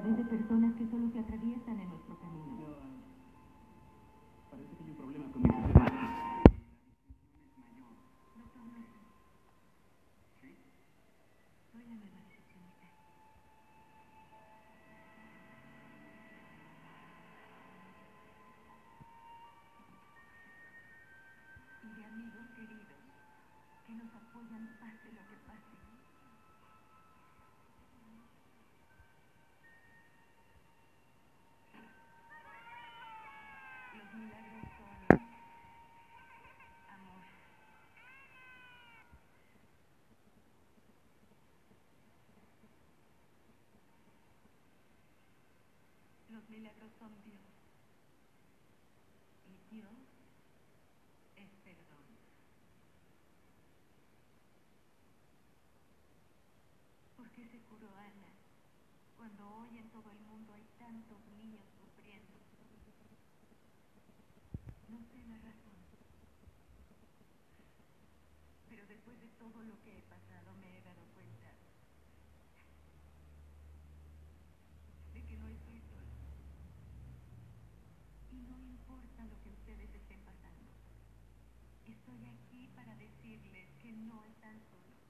través de personas que solo se atraviesan en nuestro camino. Parece que hay un problema con mi sistema. Y de amigos queridos que nos apoyan pase lo que pase. Los milagros son amor. Los milagros son Dios. Y Dios es perdón. ¿Por qué se curó Ana cuando hoy en todo el mundo hay tantos niños sufriendo? No sé la razón. Pero después de todo lo que he pasado me he dado cuenta de que no estoy sola. Y no importa lo que ustedes estén pasando. Estoy aquí para decirles que no están solos.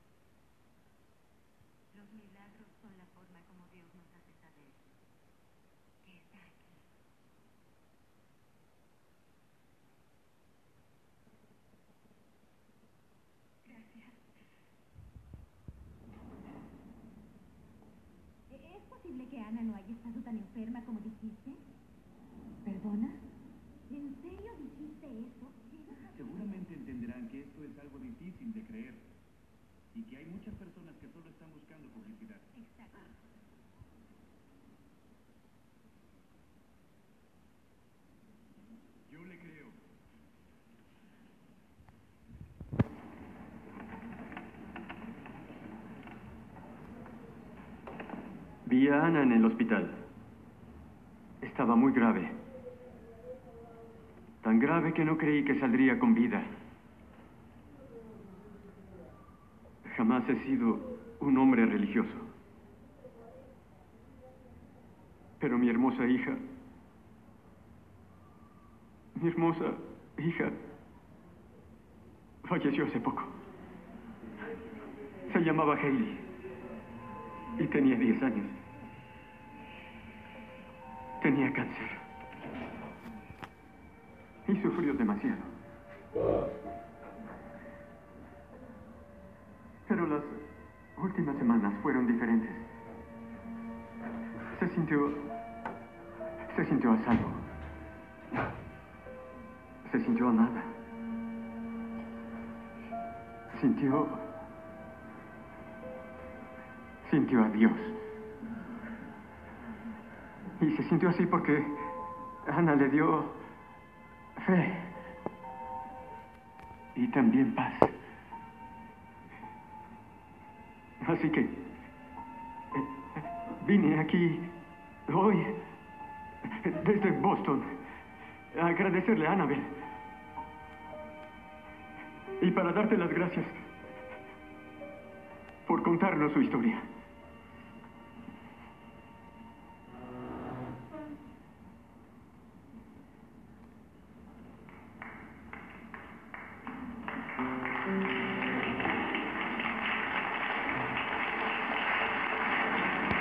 Los milagros son la forma como Dios nos hace saber que está aquí. Gracias. ¿Es posible que Ana no haya estado tan enferma como dijiste? ¿Perdona? ¿En serio dijiste eso? Y que hay muchas personas que solo están buscando publicidad. Exacto. Yo le creo. Vi a Ana en el hospital. Estaba muy grave. Tan grave que no creí que saldría con vida. Jamás he sido un hombre religioso. Pero mi hermosa hija, mi hermosa hija, falleció hace poco. Se llamaba Hailey y tenía 10 años. Tenía cáncer. Y sufrió demasiado. Las últimas semanas fueron diferentes. Se sintió... Se sintió a salvo. Se sintió amada. Sintió... Sintió a Dios. Y se sintió así porque Ana le dio fe y también paz. Así que eh, vine aquí hoy desde Boston a agradecerle a Annabel y para darte las gracias por contarnos su historia.